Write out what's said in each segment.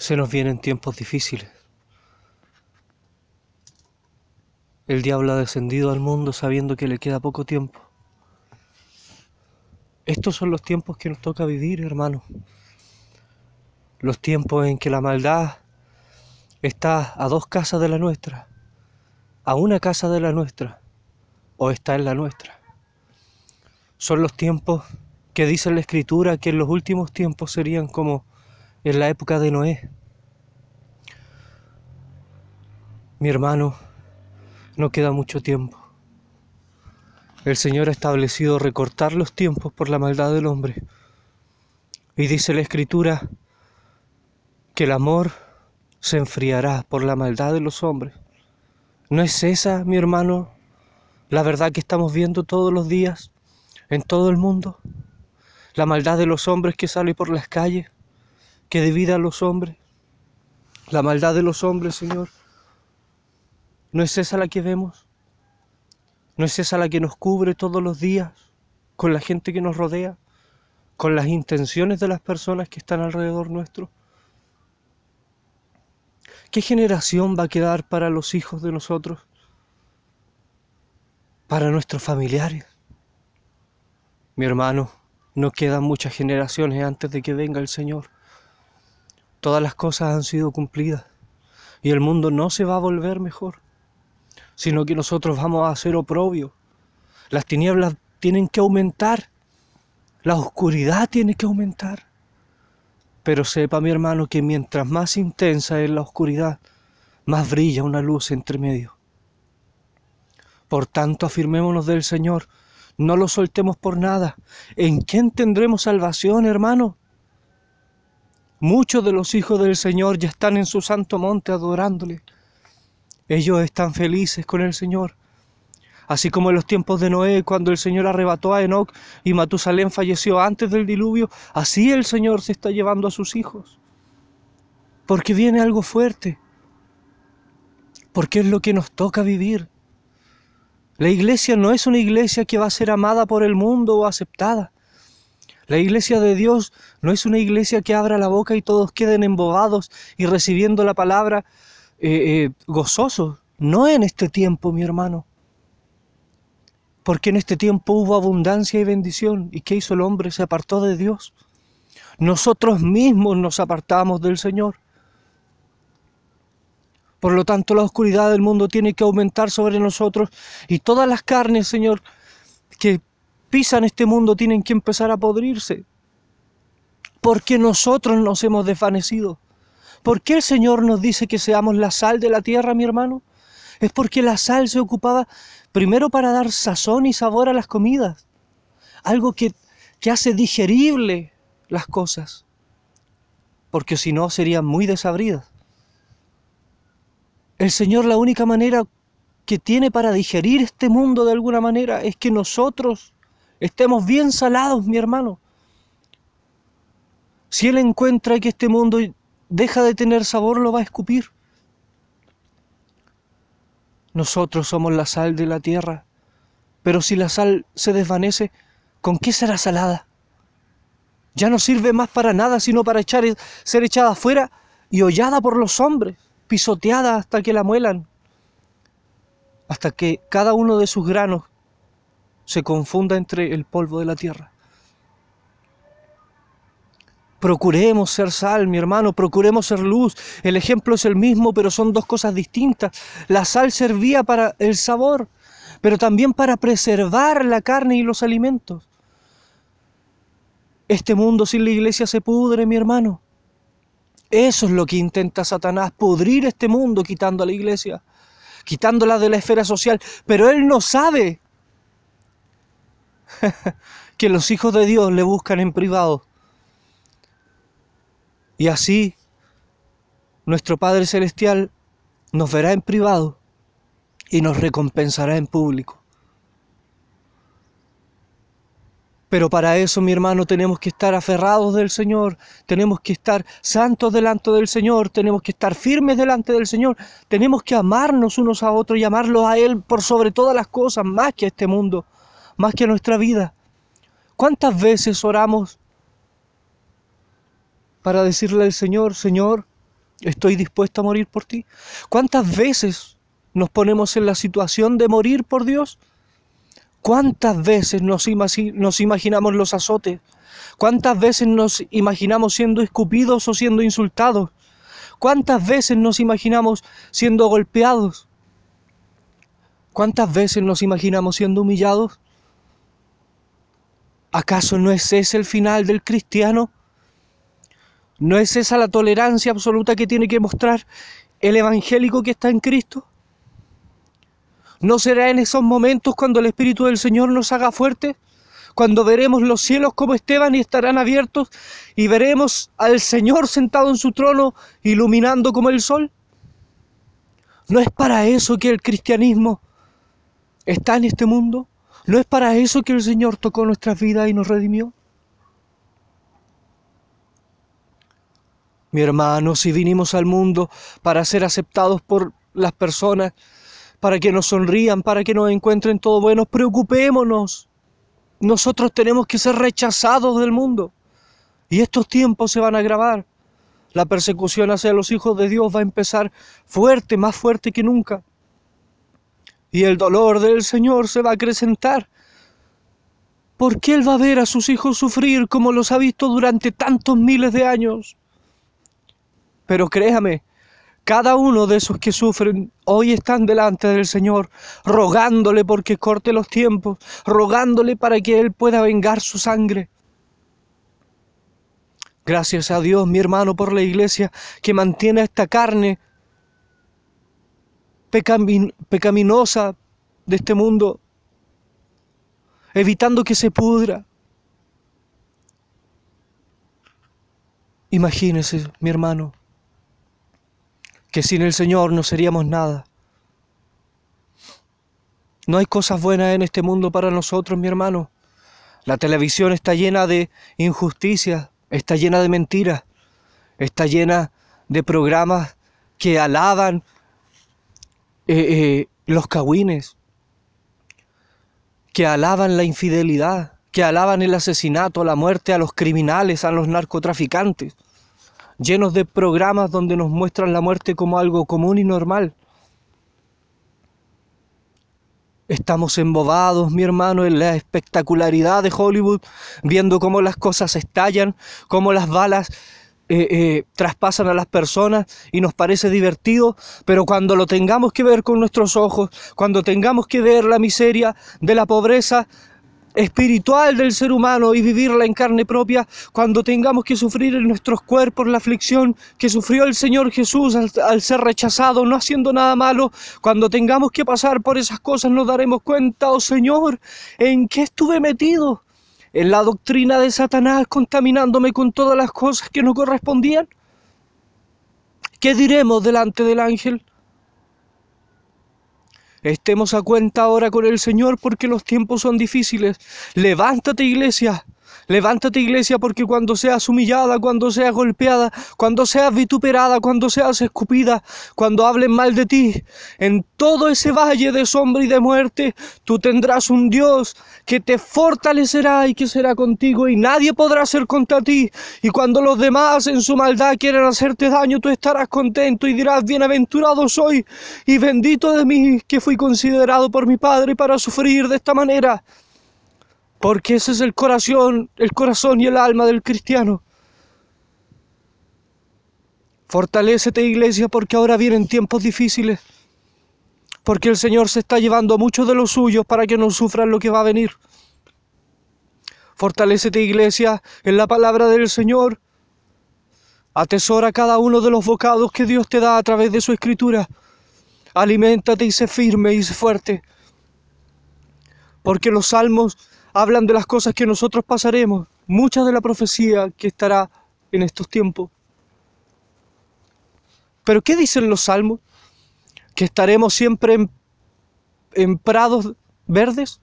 Se nos vienen tiempos difíciles. El diablo ha descendido al mundo sabiendo que le queda poco tiempo. Estos son los tiempos que nos toca vivir, hermano. Los tiempos en que la maldad está a dos casas de la nuestra, a una casa de la nuestra, o está en la nuestra. Son los tiempos que dice la Escritura que en los últimos tiempos serían como en la época de Noé. Mi hermano, no queda mucho tiempo. El Señor ha establecido recortar los tiempos por la maldad del hombre. Y dice la Escritura que el amor se enfriará por la maldad de los hombres. ¿No es esa, mi hermano, la verdad que estamos viendo todos los días en todo el mundo? La maldad de los hombres que sale por las calles, que divide a los hombres. La maldad de los hombres, Señor, ¿No es esa la que vemos? ¿No es esa la que nos cubre todos los días con la gente que nos rodea? ¿Con las intenciones de las personas que están alrededor nuestro? ¿Qué generación va a quedar para los hijos de nosotros? Para nuestros familiares. Mi hermano, no quedan muchas generaciones antes de que venga el Señor. Todas las cosas han sido cumplidas y el mundo no se va a volver mejor sino que nosotros vamos a ser oprobio. Las tinieblas tienen que aumentar, la oscuridad tiene que aumentar. Pero sepa mi hermano que mientras más intensa es la oscuridad, más brilla una luz entre medio. Por tanto, afirmémonos del Señor, no lo soltemos por nada. ¿En quién tendremos salvación, hermano? Muchos de los hijos del Señor ya están en su santo monte adorándole. Ellos están felices con el Señor. Así como en los tiempos de Noé, cuando el Señor arrebató a Enoch y Matusalén falleció antes del diluvio, así el Señor se está llevando a sus hijos. Porque viene algo fuerte. Porque es lo que nos toca vivir. La iglesia no es una iglesia que va a ser amada por el mundo o aceptada. La iglesia de Dios no es una iglesia que abra la boca y todos queden embobados y recibiendo la palabra eh, eh, gozosos, no en este tiempo, mi hermano. Porque en este tiempo hubo abundancia y bendición. ¿Y qué hizo el hombre? Se apartó de Dios. Nosotros mismos nos apartamos del Señor. Por lo tanto, la oscuridad del mundo tiene que aumentar sobre nosotros y todas las carnes, Señor, que pisan este mundo tienen que empezar a podrirse. Porque nosotros nos hemos desvanecido. ¿Por qué el Señor nos dice que seamos la sal de la tierra, mi hermano? Es porque la sal se ocupaba primero para dar sazón y sabor a las comidas, algo que, que hace digerible las cosas, porque si no serían muy desabridas. El Señor la única manera que tiene para digerir este mundo de alguna manera es que nosotros estemos bien salados, mi hermano. Si Él encuentra que este mundo deja de tener sabor, lo va a escupir. Nosotros somos la sal de la tierra, pero si la sal se desvanece, ¿con qué será salada? Ya no sirve más para nada, sino para echar, ser echada afuera y hollada por los hombres, pisoteada hasta que la muelan, hasta que cada uno de sus granos se confunda entre el polvo de la tierra. Procuremos ser sal, mi hermano, procuremos ser luz. El ejemplo es el mismo, pero son dos cosas distintas. La sal servía para el sabor, pero también para preservar la carne y los alimentos. Este mundo sin la iglesia se pudre, mi hermano. Eso es lo que intenta Satanás, pudrir este mundo quitando a la iglesia, quitándola de la esfera social. Pero él no sabe que los hijos de Dios le buscan en privado y así nuestro Padre Celestial nos verá en privado y nos recompensará en público. Pero para eso, mi hermano, tenemos que estar aferrados del Señor, tenemos que estar santos delante del Señor, tenemos que estar firmes delante del Señor, tenemos que amarnos unos a otros y amarlos a Él por sobre todas las cosas, más que a este mundo, más que a nuestra vida. ¿Cuántas veces oramos para decirle al Señor, Señor, Estoy dispuesto a morir por ti. ¿Cuántas veces nos ponemos en la situación de morir por Dios? ¿Cuántas veces nos, nos, imaginamos los azotes? ¿Cuántas veces nos imaginamos siendo escupidos o siendo insultados? ¿Cuántas veces nos imaginamos siendo golpeados? ¿Cuántas veces nos imaginamos siendo humillados? ¿Acaso no es ese el final del cristiano? ¿No es esa la tolerancia absoluta que tiene que mostrar el evangélico que está en Cristo? ¿No será en esos momentos cuando el Espíritu del Señor nos haga fuerte? Cuando veremos los cielos como Esteban y estarán abiertos y veremos al Señor sentado en su trono iluminando como el sol. ¿No es para eso que el cristianismo está en este mundo? ¿No es para eso que el Señor tocó nuestras vidas y nos redimió? Mi hermano, si vinimos al mundo para ser aceptados por las personas, para que nos sonrían, para que nos encuentren todo bueno, preocupémonos. Nosotros tenemos que ser rechazados del mundo. Y estos tiempos se van a agravar. La persecución hacia los hijos de Dios va a empezar fuerte, más fuerte que nunca. Y el dolor del Señor se va a acrecentar. Porque Él va a ver a sus hijos sufrir como los ha visto durante tantos miles de años. Pero créame, cada uno de esos que sufren hoy están delante del Señor, rogándole porque corte los tiempos, rogándole para que Él pueda vengar su sangre. Gracias a Dios, mi hermano, por la iglesia que mantiene esta carne pecaminosa de este mundo, evitando que se pudra. Imagínese, mi hermano, que sin el Señor no seríamos nada. No hay cosas buenas en este mundo para nosotros, mi hermano. La televisión está llena de injusticias, está llena de mentiras, está llena de programas que alaban eh, eh, los cagüines, que alaban la infidelidad, que alaban el asesinato, la muerte a los criminales, a los narcotraficantes llenos de programas donde nos muestran la muerte como algo común y normal. Estamos embobados, mi hermano, en la espectacularidad de Hollywood, viendo cómo las cosas estallan, cómo las balas eh, eh, traspasan a las personas y nos parece divertido, pero cuando lo tengamos que ver con nuestros ojos, cuando tengamos que ver la miseria de la pobreza, espiritual del ser humano y vivirla en carne propia cuando tengamos que sufrir en nuestros cuerpos la aflicción que sufrió el Señor Jesús al, ser rechazado, no haciendo nada malo, cuando tengamos que pasar por esas cosas nos daremos cuenta, oh Señor, en qué estuve metido, en la doctrina de Satanás contaminándome con todas las cosas que no correspondían. ¿Qué diremos delante del ángel? Estemos a cuenta ahora con el Señor porque los tiempos son difíciles. Levántate iglesia, Levántate iglesia porque cuando seas humillada, cuando seas golpeada, cuando seas vituperada, cuando seas escupida, cuando hablen mal de ti, en todo ese valle de sombra y de muerte, tú tendrás un Dios que te fortalecerá y que será contigo y nadie podrá ser contra ti. Y cuando los demás en su maldad quieran hacerte daño, tú estarás contento y dirás, bienaventurado soy y bendito de mí que fui considerado por mi Padre para sufrir de esta manera. Porque ese es el corazón, el corazón y el alma del cristiano. Fortalécete iglesia porque ahora vienen tiempos difíciles. Porque el Señor se está llevando a muchos de los suyos para que no sufran lo que va a venir. Fortalécete iglesia en la palabra del Señor. Atesora cada uno de los bocados que Dios te da a través de su escritura. Aliméntate y sé firme y sé fuerte. Porque los salmos hablan de las cosas que nosotros pasaremos, mucha de la profecía que estará en estos tiempos. Pero ¿qué dicen los salmos? ¿Que estaremos siempre en, en prados verdes?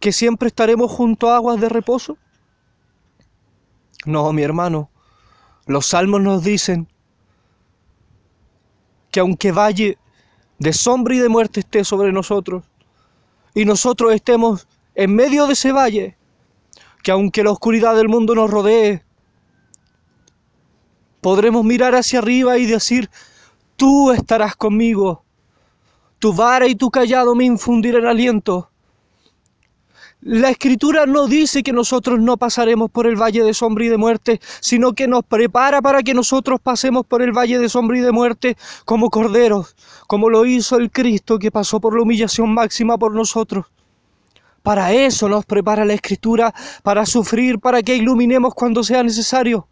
¿Que siempre estaremos junto a aguas de reposo? No, mi hermano, los salmos nos dicen que aunque valle de sombra y de muerte esté sobre nosotros, y nosotros estemos en medio de ese valle, que aunque la oscuridad del mundo nos rodee, podremos mirar hacia arriba y decir, tú estarás conmigo, tu vara y tu callado me infundirán aliento. La escritura no dice que nosotros no pasaremos por el valle de sombra y de muerte, sino que nos prepara para que nosotros pasemos por el valle de sombra y de muerte como corderos, como lo hizo el Cristo que pasó por la humillación máxima por nosotros. Para eso nos prepara la escritura, para sufrir, para que iluminemos cuando sea necesario.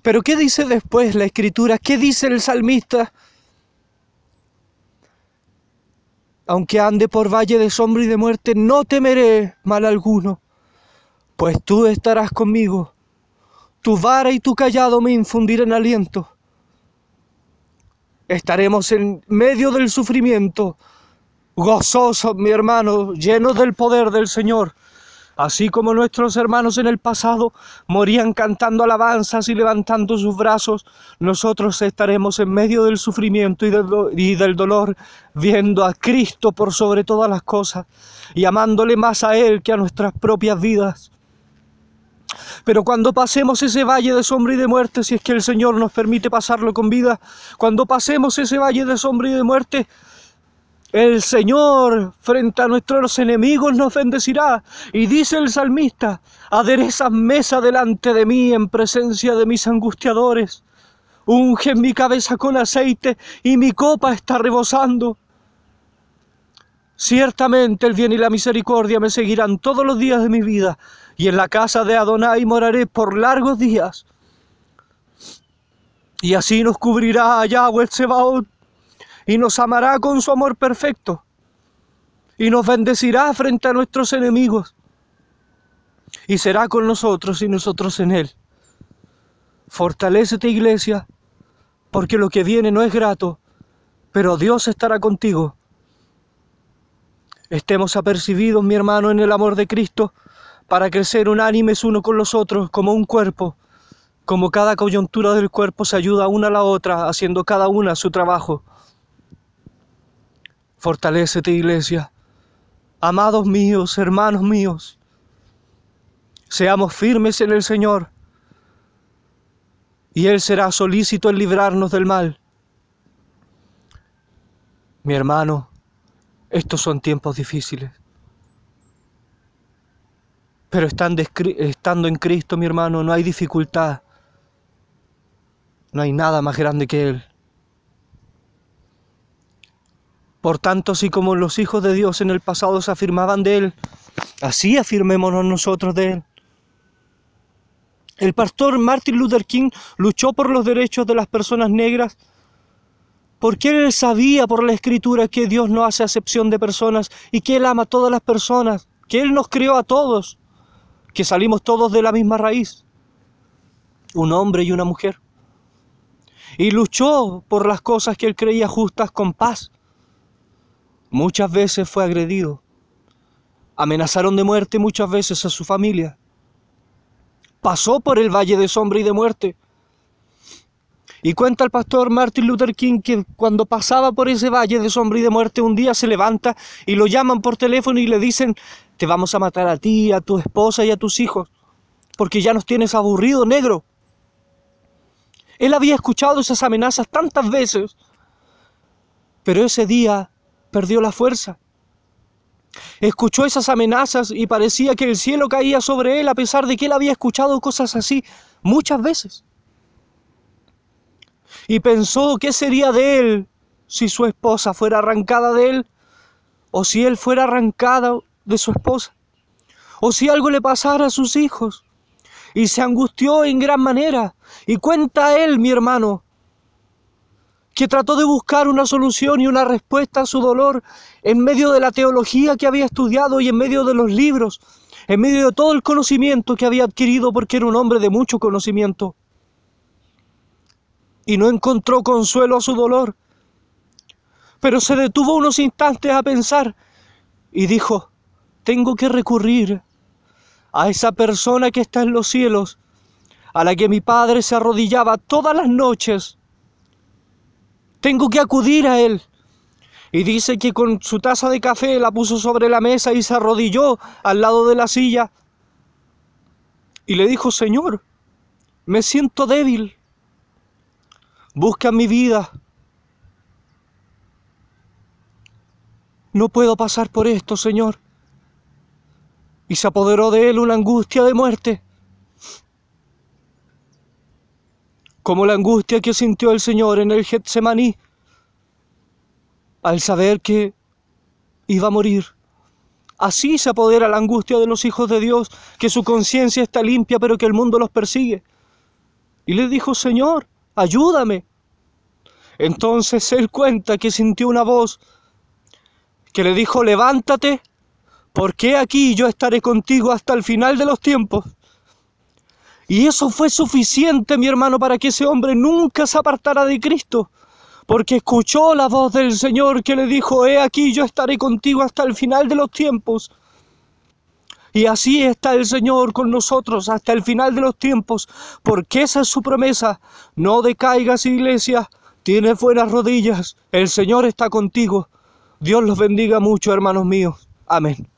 Pero ¿qué dice después la escritura? ¿Qué dice el salmista? aunque ande por valle de sombra y de muerte, no temeré mal alguno, pues tú estarás conmigo. Tu vara y tu callado me infundirán aliento. Estaremos en medio del sufrimiento, gozosos, mi hermano, llenos del poder del Señor Así como nuestros hermanos en el pasado morían cantando alabanzas y levantando sus brazos, nosotros estaremos en medio del sufrimiento y del, dolor, viendo a Cristo por sobre todas las cosas y amándole más a Él que a nuestras propias vidas. Pero cuando pasemos ese valle de sombra y de muerte, si es que el Señor nos permite pasarlo con vida, cuando pasemos ese valle de sombra y de muerte, el Señor frente a nuestros enemigos nos bendecirá. Y dice el salmista, aderezas mesa delante de mí en presencia de mis angustiadores. Unge mi cabeza con aceite y mi copa está rebosando. Ciertamente el bien y la misericordia me seguirán todos los días de mi vida, y en la casa de Adonai moraré por largos días. Y así nos cubrirá Yahweh Sebaot y nos amará con su amor perfecto y nos bendecirá frente a nuestros enemigos y será con nosotros y nosotros en él. Fortalécete iglesia, porque lo que viene no es grato, pero Dios estará contigo. Estemos apercibidos, mi hermano, en el amor de Cristo, para crecer unánimes uno con los otros como un cuerpo, como cada coyuntura del cuerpo se ayuda una a la otra, haciendo cada una su trabajo. Fortalécete, iglesia. Amados míos, hermanos míos, seamos firmes en el Señor y Él será solícito en librarnos del mal. Mi hermano, estos son tiempos difíciles. Pero estando en Cristo, mi hermano, no hay dificultad. No hay nada más grande que Él. Por tanto, así como los hijos de Dios en el pasado se afirmaban de Él, así afirmémonos nosotros de Él. El pastor Martin Luther King luchó por los derechos de las personas negras porque él sabía por la escritura que Dios no hace acepción de personas y que Él ama a todas las personas, que Él nos creó a todos, que salimos todos de la misma raíz, un hombre y una mujer. Y luchó por las cosas que él creía justas con paz Muchas veces fue agredido. Amenazaron de muerte muchas veces a su familia. Pasó por el valle de sombra y de muerte. Y cuenta el pastor Martin Luther King que cuando pasaba por ese valle de sombra y de muerte un día se levanta y lo llaman por teléfono y le dicen, te vamos a matar a ti, a tu esposa y a tus hijos, porque ya nos tienes aburrido, negro. Él había escuchado esas amenazas tantas veces, pero ese día perdió la fuerza. Escuchó esas amenazas y parecía que el cielo caía sobre él a pesar de que él había escuchado cosas así muchas veces. Y pensó qué sería de él si su esposa fuera arrancada de él o si él fuera arrancado de su esposa o si algo le pasara a sus hijos. Y se angustió en gran manera. Y cuenta él, mi hermano, que trató de buscar una solución y una respuesta a su dolor en medio de la teología que había estudiado y en medio de los libros, en medio de todo el conocimiento que había adquirido porque era un hombre de mucho conocimiento. Y no encontró consuelo a su dolor, pero se detuvo unos instantes a pensar y dijo, tengo que recurrir a esa persona que está en los cielos, a la que mi padre se arrodillaba todas las noches tengo que acudir a él. Y dice que con su taza de café la puso sobre la mesa y se arrodilló al lado de la silla. Y le dijo, Señor, me siento débil. Busca mi vida. No puedo pasar por esto, Señor. Y se apoderó de él una angustia de muerte. Como la angustia que sintió el Señor en el Getsemaní al saber que iba a morir. Así se apodera la angustia de los hijos de Dios, que su conciencia está limpia, pero que el mundo los persigue. Y le dijo, Señor, ayúdame. Entonces él cuenta que sintió una voz que le dijo, levántate, porque aquí yo estaré contigo hasta el final de los tiempos. Y eso fue suficiente, mi hermano, para que ese hombre nunca se apartara de Cristo, porque escuchó la voz del Señor que le dijo, he aquí yo estaré contigo hasta el final de los tiempos. Y así está el Señor con nosotros hasta el final de los tiempos, porque esa es su promesa. No decaigas, iglesia, tienes buenas rodillas, el Señor está contigo. Dios los bendiga mucho, hermanos míos. Amén.